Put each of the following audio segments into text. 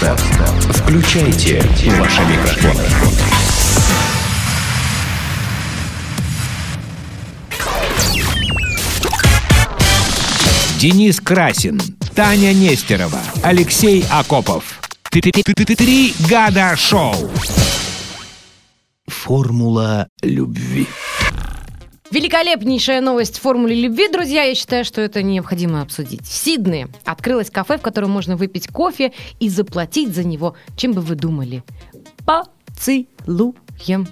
Включайте ваши микрофоны. Денис Красин, Таня Нестерова, Алексей Акопов. Три года шоу. Формула любви. Великолепнейшая новость в формуле любви, друзья. Я считаю, что это необходимо обсудить. В Сиднее открылось кафе, в котором можно выпить кофе и заплатить за него, чем бы вы думали. Поцелуем.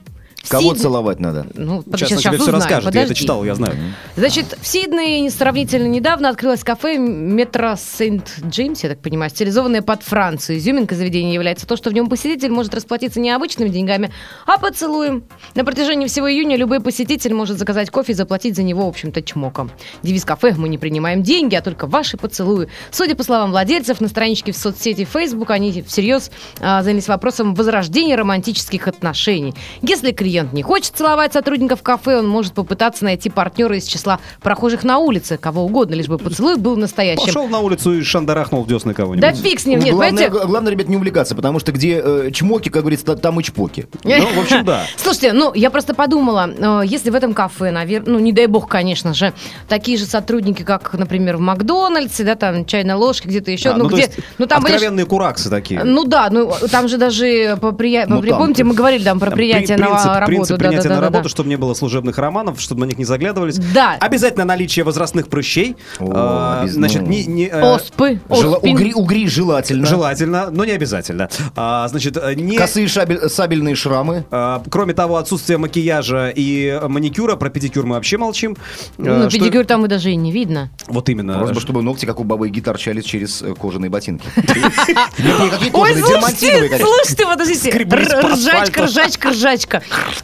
Кого Сидне- целовать надо? Ну, под- Сейчас он тебе все узнаем, расскажет, я это подожди. читал, я знаю. Значит, в Сиднее сравнительно недавно открылось кафе метро Сент-Джеймс, я так понимаю, стилизованное под Францию. Изюминкой заведения является то, что в нем посетитель может расплатиться не обычными деньгами, а поцелуем. На протяжении всего июня любой посетитель может заказать кофе и заплатить за него, в общем-то, чмоком. Девиз кафе «Мы не принимаем деньги, а только ваши поцелуи». Судя по словам владельцев, на страничке в соцсети Facebook они всерьез а, занялись вопросом возрождения романтических отношений. Если клиент не хочет целовать сотрудников кафе, он может попытаться найти партнера из числа прохожих на улице, кого угодно, лишь бы поцелуй был настоящим. Пошел на улицу и шандарахнул в десны кого-нибудь. Да фиг с ним, нет, главное, понимаете? главное, ребят, не увлекаться, потому что где э, чмоки, как говорится, та- там и чпоки. Ну, в общем, да. Слушайте, ну, я просто подумала, э, если в этом кафе, наверное, ну, не дай бог, конечно же, такие же сотрудники, как, например, в Макдональдсе, да, там, чайной ложки, где-то еще, А, ну, то где, есть ну, там были Откровенные кураксы такие. Ну да, ну там же даже по. Ну, при- там помните, мы говорили там про Там приятие при- на принцип, работу. принцип да, принятия да, на да, работу, да. чтобы не было служебных романов, чтобы на них не заглядывались. Да. Обязательно наличие возрастных прыщей. О, А, Значит, ну. не... не, э, Оспы, оспин. угри, угри желательно. Желательно, но не обязательно. А, Значит, э, не... Косые шабель- сабельные шрамы. А, Кроме того, отсутствие макияжа и маникюра, про педикюр мы вообще молчим. Ну, А, что- педикюр там и даже и не видно. Вот именно. Просто бы, чтобы ногти, как у бабы Яги, торчали через э, кожаные ботинки. Ой, слушайте, слушайте, подождите. Ржачка, ржачка, ржачка.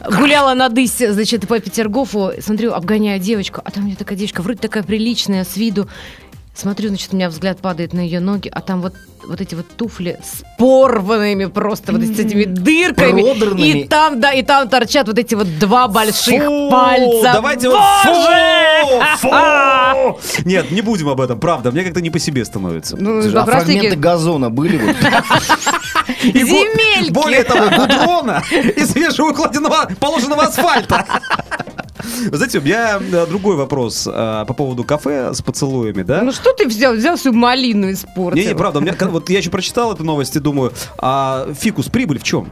Гуляла на дысе, значит, по Петергофу. Смотрю, обгоняю девочку. А там у меня такая девочка, вроде такая приличная, с виду. Смотрю, значит, у меня взгляд падает на ее ноги, а там вот, вот эти вот туфли с порванными просто, вот с этими дырками. Продранными. И там, да, и там торчат вот эти вот два больших Фу, пальца. Давайте вот Боже! фу, фу. Нет, не будем об этом, правда. Мне как-то не по себе становится. Ну, Слушай, А фрагменты газона были вот? И Земельки. Более того, гудрона и свежевыкладенного положенного асфальта. Вы знаете, у меня э, другой вопрос э, по поводу кафе с поцелуями, да? Ну что ты взял? Взял всю малину испортил. Не, не, правда, у меня, вот я еще прочитал эту новость и думаю, а фикус прибыль в чем?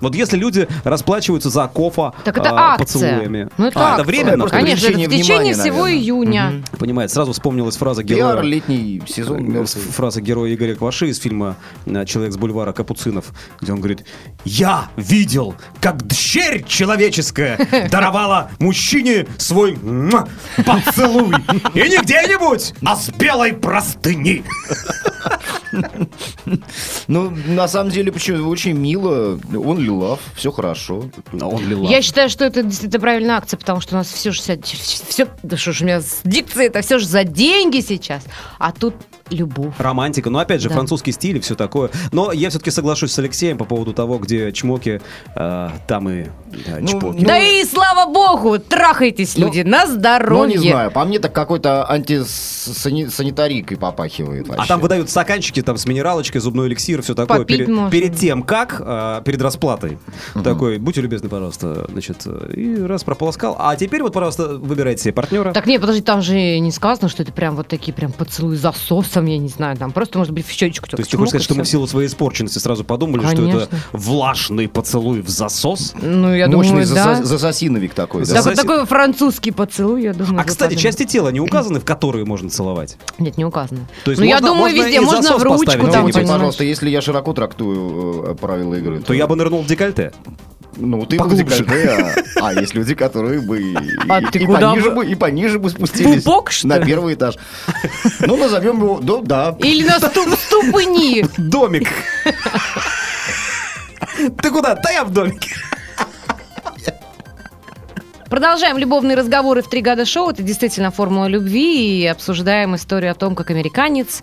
Вот если люди расплачиваются за кофа Так это а, акция. поцелуями. Ну, это а, это акция. временно? Просто как бы? Конечно, это в течение внимания, всего наверное. июня. Понимаете, сразу вспомнилась фраза Пиар, героя. летний сезон. Э, мертвый. Фраза героя Игоря Кваши из фильма э, «Человек с бульвара Капуцинов», где он говорит «Я видел, как дщерь человеческая даровала мужчине свой поцелуй. И не где-нибудь, а с белой простыни». Ну, на самом деле, почему очень мило. Он лилав, все хорошо. А он лила. Я считаю, что это действительно правильная акция, потому что у нас все же все, да что ж у меня с дикцией, это все же за деньги сейчас, а тут любовь. Романтика, но опять же, Да. французский стиль и все такое. Но я все-таки соглашусь с Алексеем по поводу того, где чмоки, э, там и да, Ну, чпоки. ну, да и слава богу, трахайтесь, Ну, люди, на Ну, здоровье. не знаю, по мне так какой-то антисанитарикой попахивает вообще. А там выдают стаканчики там с минералочкой, зубной эликсир, все такое. Попить перед, можно. перед тем, как, а, перед расплатой. Такой, будьте любезны, пожалуйста, значит, э, и раз прополоскал. А теперь вот, пожалуйста, выбирайте себе партнера. Так нет, подожди, там же не сказано, что это прям вот такие прям поцелуи засосом, я не знаю, там просто может быть в щечку. То есть ты хочешь сказать, что мы в силу своей испорченности сразу подумали, что Конечно. это влажный поцелуй в засос? Ну, я Мощный думаю, да. засо- засосиновик такой, да? Так, вот такой французский поцелуй, я думаю. А, кстати, выпадает. части тела не указаны, в которые можно целовать? Нет, не указано. То есть ну, я можно- думаю, можно везде. Можно в ручку Ну, там, понимаешь. пожалуйста, если я широко трактую э, правила игры, То я бы нырнул в декольте. Ну, ты Поглубже. в декольте, а, а есть люди, которые бы и, А и- ты и куда пониже бы? бы, и пониже бы спустились. Что На ли? первый этаж. Ну, назовем его, да, да. Или на ступ ступни. Домик. Ты куда? Да я в домике. Продолжаем любовные разговоры в «Три года шоу». Это действительно формула любви. И обсуждаем историю о том, как американец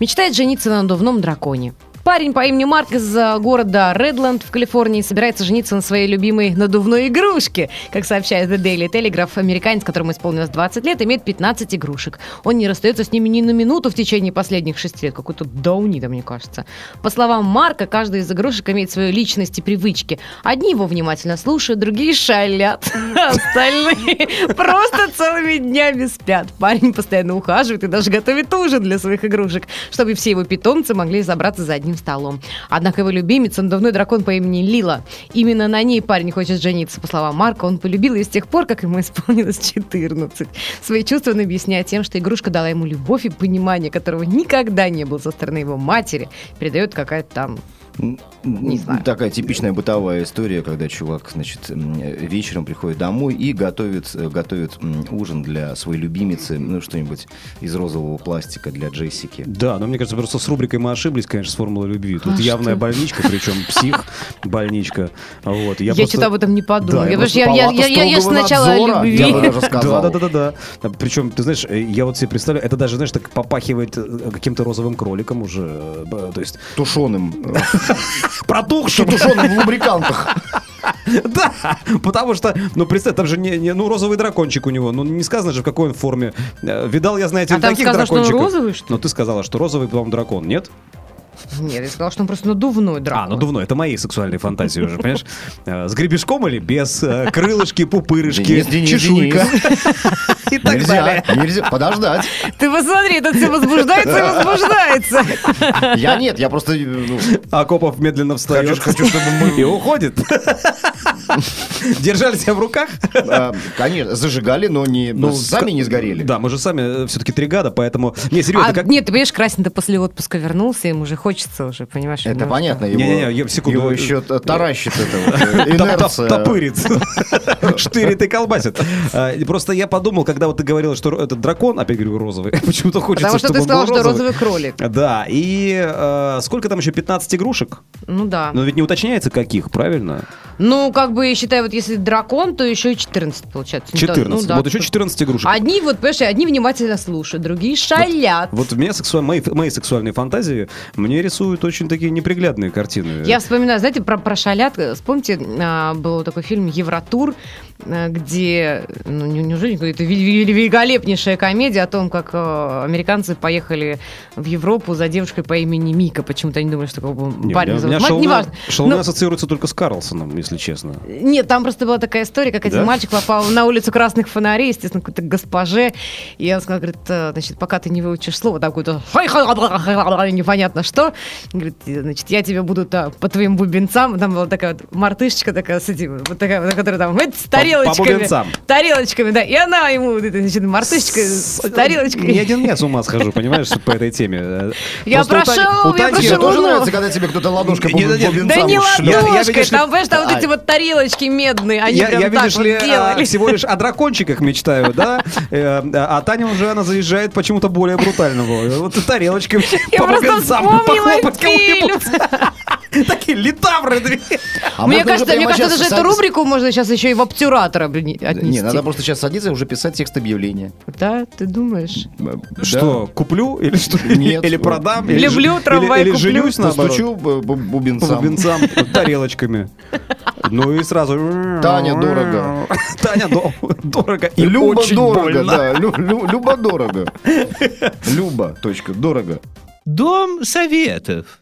мечтает жениться на надувном драконе. Парень по имени Марк из э, города Редленд в Калифорнии собирается жениться на своей любимой надувной игрушке. Как сообщает The Daily Telegraph, американец, которому исполнилось 20 лет, имеет 15 игрушек. Он не расстается с ними ни на минуту в течение последних 6 лет. Какой-то даунида, мне кажется. По словам Марка, каждая из игрушек имеет свою личность и привычки. Одни его внимательно слушают, другие шалят. Остальные просто целыми днями спят. Парень постоянно ухаживает и даже готовит ужин для своих игрушек, чтобы все его питомцы могли забраться за одним столом. Однако его любимец, надувной дракон по имени Лила. Именно на ней парень хочет жениться. По словам Марка, он полюбил ее с тех пор, как ему исполнилось 14. Свои чувства он объясняет тем, что игрушка дала ему любовь и понимание, которого никогда не было со стороны его матери. Передает какая-то там не знаю. Такая типичная бытовая история, когда чувак, значит, вечером приходит домой и готовит, э, готовит ужин для своей любимицы, ну, что-нибудь из розового пластика для Джессики. Да, но мне кажется, просто с рубрикой мы ошиблись, конечно, с формулой любви. Тут А явная что? больничка, причем псих больничка. Вот. Я, просто- что-то об этом не подумала. Да, я, я, просто я, я, я, я сначала о надзора, любви. я бы даже сказал. Да, да, да, да, да. Причем, ты знаешь, э, я вот себе представляю, это даже, знаешь, так попахивает э, каким-то розовым кроликом уже. То есть Тушеным. протухшим. Тушеным в лубрикантах. Да, потому что, ну, представь, там же не, не- ну, розовый дракончик у него, ну, не сказано же, в какой он форме. Э, Видал, я, знаете, А там таких сказано, что он дракончиков. розовый, что ли? Ну, ты сказала, что розовый, по-моему, дракон, нет? Нет, я сказала, что он просто надувной дракон. А, надувной, это мои сексуальные фантазии уже, понимаешь? Э, С гребешком или без? Э, Крылышки, пупырышки, Денис, Денис, чешуйка и так Нельзя, далее. нельзя, подождать. Ты посмотри, тут все возбуждается и возбуждается. Я нет, я просто... ну, Акопов медленно встает Хочу- хочу, чтобы мы- и уходит. Держали себя в руках? а, Конечно, зажигали, но не сами ска- не сгорели. Да, мы же сами все-таки три гада, поэтому... Не, серьезно, А, как... Нет, ты понимаешь, Красин-то после отпуска вернулся, ему уже хочется уже, понимаешь? Это немножко. понятно, его, Не-не-не, я- секунду. его еще таращит это вот, э, инерция. Топырит. Штырит и колбасит. А, Просто я подумал, когда вот ты говорила, что этот дракон, опять говорю, розовый, почему-то хочется, Потому что ты сказал, что розовый кролик. Да, и э, сколько там еще, 15 игрушек? Ну да. Но ведь не уточняется, каких, правильно? Ну, как бы, считай, вот если дракон, то еще и 14 получается. Ну, да, 14. ну да. Вот еще 14 игрушек. Одни, вот, понимаешь, одни внимательно слушают, другие шалят. Вот у меня сексуаль... мои, мои сексуальные фантазии мне рисуют очень такие неприглядные картины. Я вспоминаю, знаете, про, про шалят. Вспомните, а, был такой фильм «Евротур», а, где, ну, не- неужели это великолепнейшая комедия о том, как а, американцы поехали в Европу за девушкой по имени Мика. Почему-то они думали, что Не, парня у зовут Мать, Шалуна- неважно. Шалуна Ну, ассоциируется только с Карлсоном, если честно. Нет, там просто была такая история, как один Да? мальчик попал на улицу красных фонарей, естественно, какой-то госпоже, и он сказал, говорит, «Э, значит, пока ты не выучишь слово, там какое-то непонятно что, говорит, значит, я тебе буду да, по твоим бубенцам, там была такая вот мартышечка такая с этим, вот такая, вот, которая там, «Эт, с тарелочками, бубенцам. тарелочками, да, и она ему, вот эта, значит, мартышечка с тарелочкой. Не один я с ума схожу, понимаешь, по этой теме. Я прошел, у я прошел. тоже нравится, когда тебе кто-то ладошкой по Да не ладошкой, там, понимаешь, там вот А. эти вот тарелочки медные, они Я, прям так видишь вот ли, а, делали. всего лишь о дракончиках мечтаю, да? Э, А Таня уже, она заезжает почему-то более брутального. Вот тарелочками Я по просто вспомнила фильм. Такие литавры две. А мне кажется, мне кажется, даже эту рубрику можно сейчас еще и в обтюратора блин, отнести. Не, надо просто сейчас садиться и уже писать текст объявления. Да, ты думаешь? Что, куплю или что? Нет. Или продам? Люблю трамвай, Или женюсь, По бубенцам. бубенцам, тарелочками. Ну и сразу... Таня, дорого. Таня, до- дорого и Люба очень дорого, да. Лю- лю- Люба дорого. Люба, точка, дорого. Дом советов.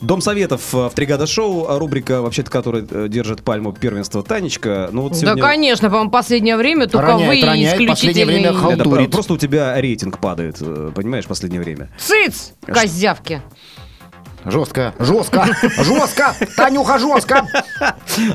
Дом советов э, в Тригада Шоу, а рубрика, вообще-то, которая э, держит пальму первенства Танечка. Ну вот Да, сегодня... конечно, по-моему, последнее время только Роняет, вы роняет, последнее время исключительные... хал- Это халтурит. просто у тебя рейтинг падает, э, понимаешь, последнее время. Цыц, козявки. Жестко, жестко, жестко, Танюха, жестко.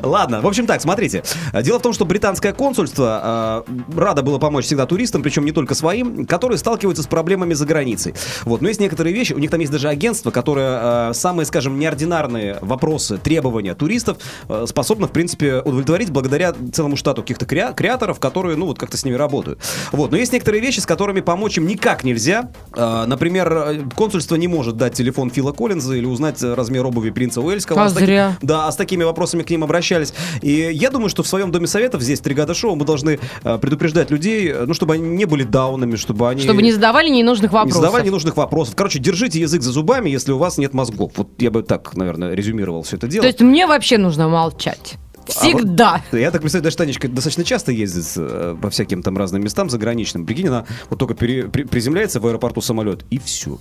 Ладно, в общем так, смотрите. Дело в том, что британское консульство э, радо было помочь всегда туристам, причем не только своим, которые сталкиваются с проблемами за границей. Вот, но есть некоторые вещи, у них там есть даже агентство, которое э, самые, скажем, неординарные вопросы, требования туристов э, способно, в принципе, удовлетворить благодаря целому штату каких-то креа- креаторов, которые, ну, вот как-то с ними работают. Вот, но есть некоторые вещи, с которыми помочь им никак нельзя. Э, например, консульство не может дать телефон Фила Коллинза или узнать размер обуви принца Уэльского. А с таки- зря. Да, а с такими вопросами к ним обращались. И я думаю, что в своем Доме Советов здесь «Тригада шоу» мы должны э, предупреждать людей, э, ну, чтобы они не были даунами, чтобы они... Чтобы не задавали ненужных не вопросов. задавали ненужных вопросов. Короче, держите язык за зубами, если у вас нет мозгов. Вот я бы так, наверное, резюмировал все это дело. То есть мне вообще нужно молчать. Всегда. А вот я так представляю, даже Танечка достаточно часто ездит э, по всяким там разным местам заграничным. Прикинь, она вот только пере- при- приземляется в аэропорту самолет, и все.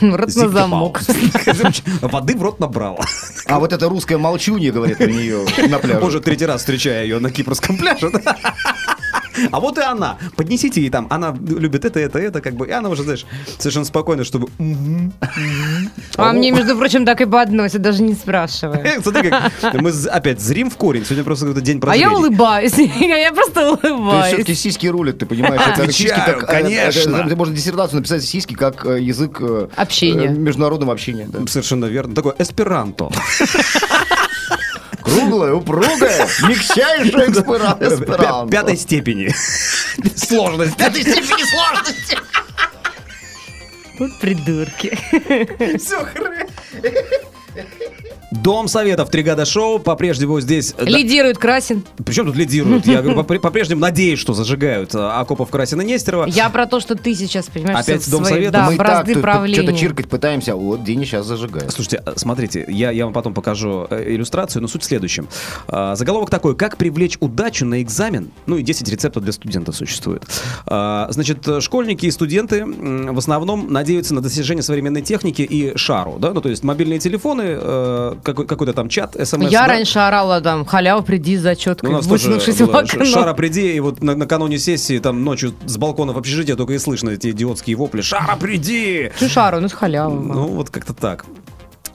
Рот на замок. Воды в рот набрала. А вот это русское молчунье, говорит про нее на пляже. Уже третий раз встречаю ее на кипрском пляже. А вот и она. Поднесите ей там. Она любит это, это, это, как бы. И она уже, знаешь, совершенно спокойно, чтобы... А мне, между прочим, так и подносят, даже не спрашивая. Э, Смотри, как мы опять зрим в корень. Сегодня просто какой-то день А прозрения. я улыбаюсь. Я просто То есть улыбаюсь. все-таки сиськи рулят, ты понимаешь? Отвечаю, э, конечно. это- это можно диссертацию написать сиськи как э, язык э, Общения. э, международного общения. Совершенно верно. Такое эсперанто. Круглая, упругая, мягчайшая эсперанто. Пятой степени. Сложность. Пятой степени сложности. Вот придурки. Все, хрен. Дом Советов, Тригада Шоу, по-прежнему здесь... э, да, Лидирует Красин. Причем тут лидируют? Я говорю, попре- по-прежнему надеюсь, что зажигают э, Акопов, Красина, Нестерова. Я про то, что ты сейчас, понимаешь, Опять Дом Совета? Да, Мы так что-то чиркать пытаемся, а вот Деня сейчас зажигает. Слушайте, э, смотрите, я, я вам потом покажу э, иллюстрацию, но суть в следующем. Заголовок такой, как привлечь удачу на экзамен, ну и 10 рецептов для студентов существует. Значит, э, школьники и студенты в основном надеются на достижение современной техники и шару, да, ну то есть мобильные телефоны, э, какой- какой-то там чат, смс. Я да? раньше орала там, халява, приди за Ну, четкой, тоже высунувшись в окно. Шара, приди, и вот на- накануне сессии, там ночью с балконов общежития только и слышно эти идиотские вопли. Шара, приди! Чё шару, ну с халявой. Ну, вот как-то так.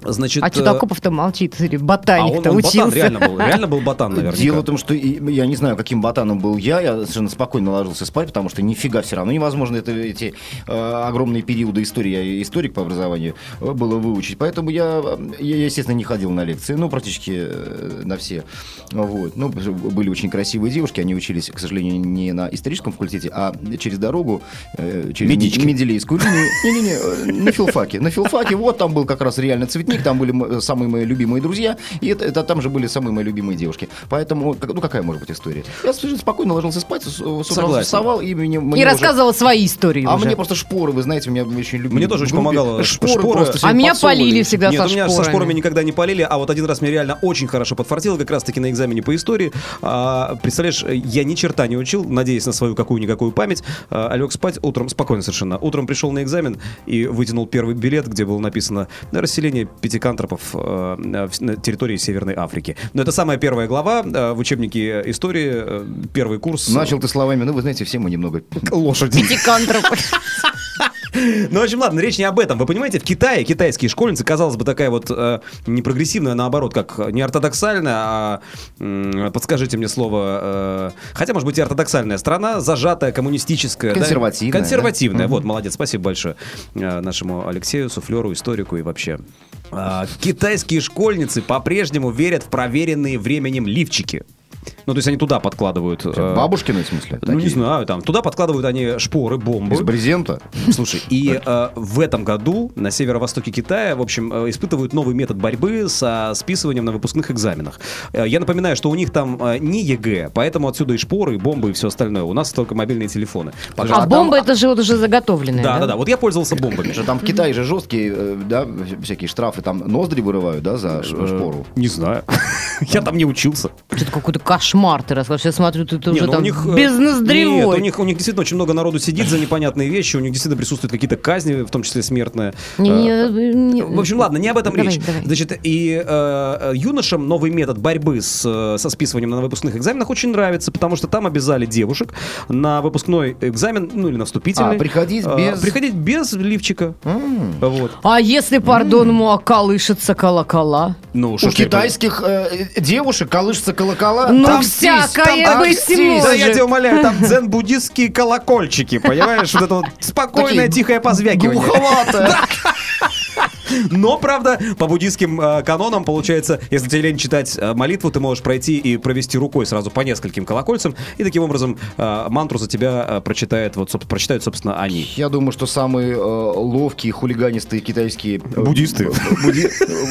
Значит, а э, Акопов-то молчит, смотри, а он, ботаник-то он учился. ботан, реально был, реально был ботан, наверняка. Дело в том, что я не знаю, каким ботаном был я, я совершенно спокойно ложился спать, потому что нифига все равно невозможно это, эти э, огромные периоды истории, я историк по образованию, э, было выучить. Поэтому я, э, я, естественно, не ходил на лекции, ну, практически на все. Вот. Ну, были очень красивые девушки, они учились, к сожалению, не на историческом факультете, а через дорогу, э, через Медички. Менделеевскую линию. Не-не-не, на филфаке. На филфаке, вот там был как раз реально цветник, там были самые мои любимые друзья, и это, это там же были самые мои любимые девушки. Поэтому, ну какая может быть история? Я совершенно спокойно ложился спать, с, с утра Согласен. вставал, и мне, мне И уже- рассказывала свои истории А уже. мне просто шпоры, вы знаете, у меня очень любят. Мне тоже очень помогало Шпоры, шпоры. просто А меня подсовывали. полили всегда Нет, со у меня шпорами. со шпорами никогда не полили, а вот один раз мне реально очень хорошо подфартило, как раз-таки на экзамене по истории. А, представляешь, я ни черта не учил, надеясь на свою какую-никакую память, а лег спать утром, спокойно совершенно. Утром пришел на экзамен и вытянул первый билет, где было написано «Расселение пятикантропов э, на территории Северной Африки». Но это самая первая глава э, в учебнике истории, э, первый курс. Начал ты словами, ну вы знаете, все мы немного... лошади. Пятикантроп. Ну, в общем, ладно, речь не об этом. Вы понимаете, в Китае китайские школьницы, казалось бы, такая вот э, не прогрессивная, а наоборот, как не ортодоксальная, а, м, подскажите мне слово, э, хотя, может быть, и ортодоксальная страна, зажатая, коммунистическая. да? Консервативная, Консервативная, да? вот, молодец, спасибо большое э, нашему Алексею, суфлеру, историку и вообще. А, китайские школьницы по-прежнему верят в проверенные временем лифчики. Ну, то есть они туда подкладывают... э, Бабушкины, в смысле? ну, не знаю, там, туда подкладывают они шпоры, бомбы. Из брезента? Слушай, и э, в этом году на северо-востоке Китая, в общем, э, испытывают новый метод борьбы со списыванием на выпускных экзаменах. Я напоминаю, что у них там не ЕГЭ, поэтому отсюда и шпоры, и бомбы, и все остальное. У нас только мобильные телефоны. А Пожалуйста. бомба это же вот уже заготовленная, Да, да, да. Вот я пользовался бомбами. Там в Китае же жесткие, да, всякие штрафы, там ноздри вырывают, да, за шпору. Не знаю. Я там не учился. Что-то какой-то кошмар ты рассказываешь. Я смотрю, ты, ты Не, уже ну там у них, э, без Нет, у них, у них действительно очень много народу сидит за непонятные вещи, у них действительно присутствуют какие-то казни, в том числе смертные. Не, Э, не, не- В общем, ладно, не об этом Давай, речь. давай. Значит, и э, э, юношам новый метод борьбы с, э, со списыванием на выпускных экзаменах очень нравится, потому что там обязали девушек на выпускной экзамен, ну или на вступительный. А, приходить э, без- Приходить без лифчика. Вот. А если, пардон, му, колышется колокола? Ну, У китайских э, девушек колышется колокола. Ну, Там всякое там быть может. Да я тебя умоляю, там дзен-буддистские колокольчики, понимаешь? Вот это вот спокойное, Такие тихое позвякивание. Глуховато. Но, правда, по буддийским э, канонам, получается, если тебе лень читать э, молитву, ты можешь пройти и провести рукой сразу по нескольким колокольцам, и таким образом э, мантру за тебя э, прочитает, вот, соб- прочитают, собственно, они. Я думаю, что самые э, ловкие, хулиганистые китайские... э, Буддисты. буди-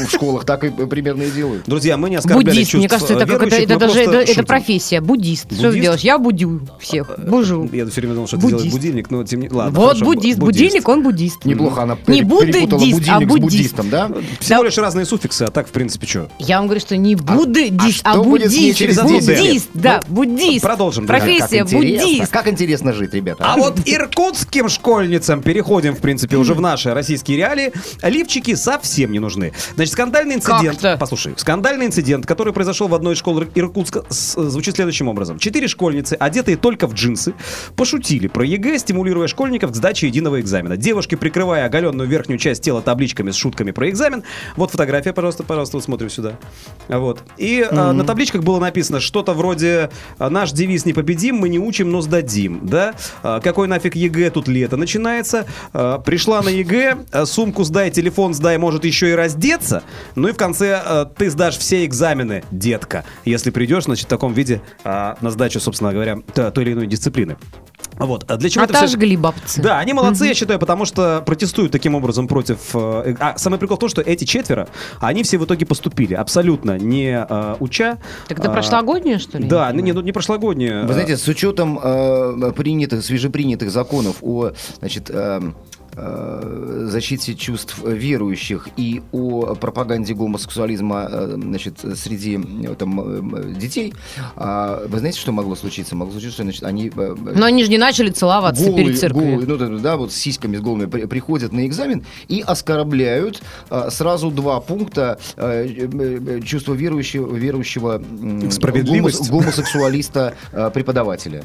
в школах так и примерно и делают. Друзья, мы не оскорбляли Буддист, мне чувств, кажется, это, э, как это, это даже это, это профессия. Буддист. Что Буддист? ты делаешь? Я будю всех. Бужу. Я все время думал, что это Буддист. делает будильник, но тем не... Ладно, Вот хорошо, буддист. Будильник, он буддист. Неплохо она Не буддист, а буддист. Буддистом, да? Всего лишь разные суффиксы, а так, в принципе, что? Я вам говорю, что не буддист, а а, буддист. через лет? Буддист, да, Ну, буддист. продолжим. Профессия Как интересно, буддист. как интересно жить, ребята. А вот иркутским школьницам, переходим, в принципе, уже в наши российские реалии, лифчики совсем не нужны. Значит, скандальный инцидент... Послушай, скандальный инцидент, который произошел в одной из школ Ир- Иркутска, звучит следующим образом. Четыре школьницы, одетые только в джинсы, пошутили про ЕГЭ, стимулируя школьников к сдаче единого экзамена. Девушки, прикрывая оголенную верхнюю часть тела табличками с шутками про экзамен. Вот фотография, пожалуйста, пожалуйста, вот смотрим сюда. Вот. И э, на табличках было написано что-то вроде э, «Наш девиз непобедим, мы не учим, но сдадим». Да? Э, Какой нафиг ЕГЭ, тут лето начинается. Э, Пришла на ЕГЭ, э, сумку сдай, телефон сдай, может еще и раздеться. Ну и в конце э, ты сдашь все экзамены, детка. Если придешь, значит, в таком виде э, на сдачу, собственно говоря, той или иной дисциплины. Вот. А для чего это все- Отожгли бабцы. да, они молодцы, я считаю, потому что протестуют таким образом против... э, А самый прикол в том, что эти четверо, они все в итоге поступили, абсолютно не э, уча. Так это а, прошлогоднее, что ли? Да, ну, не, ну, не прошлогодние. Вы знаете, с учетом э, принятых, свежепринятых законов о значит, э, защите чувств верующих и о пропаганде гомосексуализма э, значит, среди э, там, э, детей, а вы знаете, что могло случиться? Могло случиться, что значит, они э, Но они же не начали целоваться голые, перед церковью. голые, ну, да, вот с сиськами, с голыми при- приходят на экзамен и оскорбляют сразу два пункта э, э, чувства верующего, верующего м, Справедливость. гомос- гомосексуалиста преподавателя.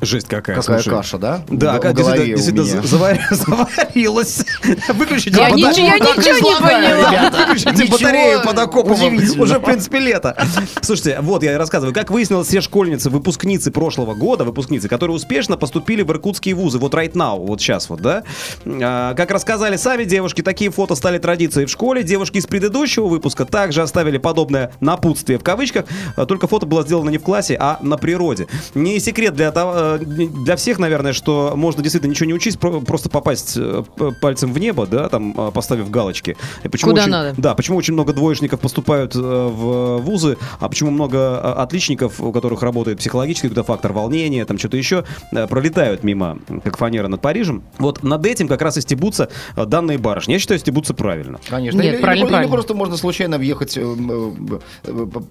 Жесть какая, Какая слушай. каша, да? Да, как действительно, завар- заварилась. Выключите Я батарею. ничего- я ничего не поняла. Выключите Ничего батарею под окопом. Уже, в принципе, лето. Слушайте, вот я рассказываю. Как выяснилось, все школьницы, выпускницы прошлого года, выпускницы, которые успешно поступили в иркутские вузы, вот right now, вот сейчас вот, да. А, Как рассказали сами девушки, такие фото стали традицией в школе. Девушки из предыдущего выпуска также оставили подобное напутствие в кавычках, а, только фото было сделано не в классе, а на природе. Не секрет для, того- для всех, наверное, что можно действительно ничего не учить, про- просто попасть э, пальцем в небо, да, там, э, поставив галочки. И почему Куда очень- надо. Да, почему очень много двоечников поступают э, в вузы, а почему много отличников, у которых работает психологический какой-то фактор волнения, там что-то еще, пролетают мимо, как фанера над Парижем. Вот над этим как раз и стебутся данные барышни. Я считаю, стебутся правильно. Конечно. Нет, или, правильно, или- или правильно. просто можно случайно въехать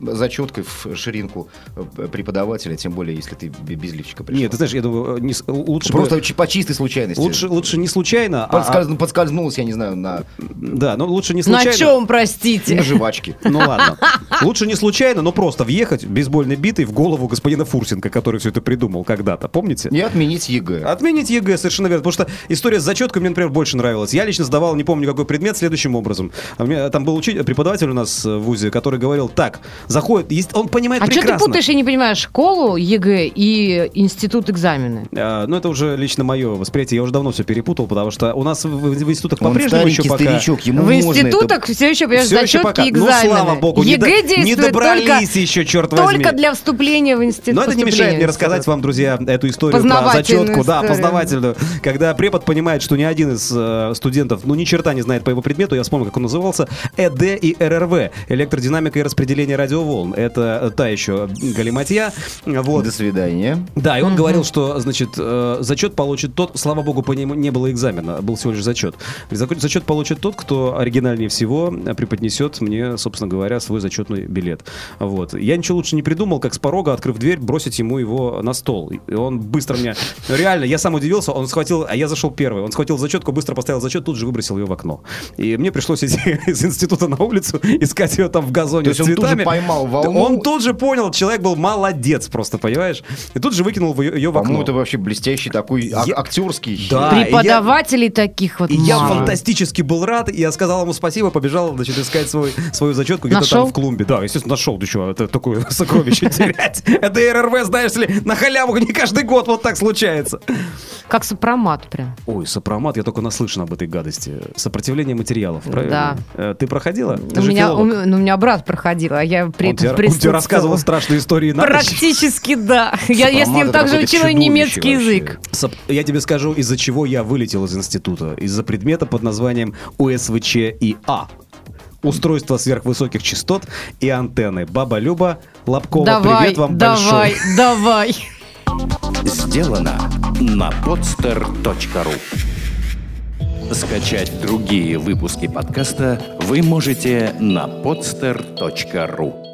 зачеткой в ширинку преподавателя, тем более, если ты без лифчика пришел. Нет, ты знаешь, я думаю, не лучше бы- Просто чи- по чистой случайности. лучше, лучше не случайно, а- Подскольз- Подскользнулась, я не знаю, на, да, ну лучше не На случайно. чем, простите? на жвачке. Ну ладно. Лучше не случайно, но просто въехать бейсбольной битой в голову господина Фурсенко, который все это придумал когда-то. Помните? И отменить ЕГЭ. Отменить ЕГЭ, совершенно верно. Потому что история с зачеткой мне, например, больше нравилась. Я лично сдавал, не помню какой предмет, следующим образом. А у меня там был учитель, преподаватель у нас в ВУЗе, который говорил, так, заходит, он понимает А что прекрасно. ты путаешь, я не понимаю, школу, ЕГЭ и институт экзамены? А, ну, это уже лично мое восприятие. Я уже давно все перепутал, потому что у нас в, в институтах по-прежнему еще пока... старичок, ему В можно это- институтах все еще, понимаешь, Всё еще пока. Ну, экзамены. слава богу, не ЕГЭ до- не действует добрались только, еще, черт возьми. только для вступления в институт. Но это не мешает мне рассказать вам, друзья, эту историю про зачетку. Да, историю. познавательную. Когда препод понимает, что ни один из э, студентов, ну, ни черта не знает по его предмету, я вспомнил, как он назывался, ЭД и РРВ, электродинамика и распределение радиоволн. Это та еще галиматья. Вот. До свидания. Да, и он говорил, что, значит, э, зачет получит тот, слава богу, по нему не было экзамена, был всего лишь зачет. Зачет получит тот, кто оригинальнее всего преподнесет мне, собственно говоря, свой зачетный билет. Вот. Я ничего лучше не придумал, как с порога, открыв дверь, бросить ему его на стол. И он быстро меня... ну, Реально, я сам удивился, он схватил, а я зашел первый, он схватил зачетку, быстро поставил зачет, тут же выбросил ее в окно. И мне пришлось идти из института на улицу, искать ее там в газоне То есть с он тут же цветами. поймал волну? Он тут же понял, человек был молодец просто, понимаешь? И тут же выкинул ее, ее в окно. По-моему, это вообще блестящий такой Я- актерский. Да. и я- Преподавателей таких вот И я фантастически был рад, и я сказал ему спасибо, побежал, значит, искать свой, свою зачетку где-то Нашел? там в клумбе. Да, естественно, нашел, ты что, это такое сокровище терять. Это РРВ, знаешь ли, на халяву не каждый год вот так случается. Как сопромат прям. Ой, сопромат, я только наслышан об этой гадости. Сопротивление материалов, правильно? Да. Э, Ты проходила? Ты у, же меня, у, ну, у меня брат проходил, а я при он, этом тебе, он тебе присутствовала. рассказывал страшные истории на ночь? Практически да. Я, я с ним также какое-то учила чудовище немецкий язык. Я тебе скажу, из-за чего я вылетел из института. Из-за предмета под названием УСВЧ и А. Устройство сверхвысоких частот и антенны. Баба Люба Лобкова, давай, привет вам давай, большой. давай. Сделано на podster.ru Скачать другие выпуски подкаста вы можете на podster.ru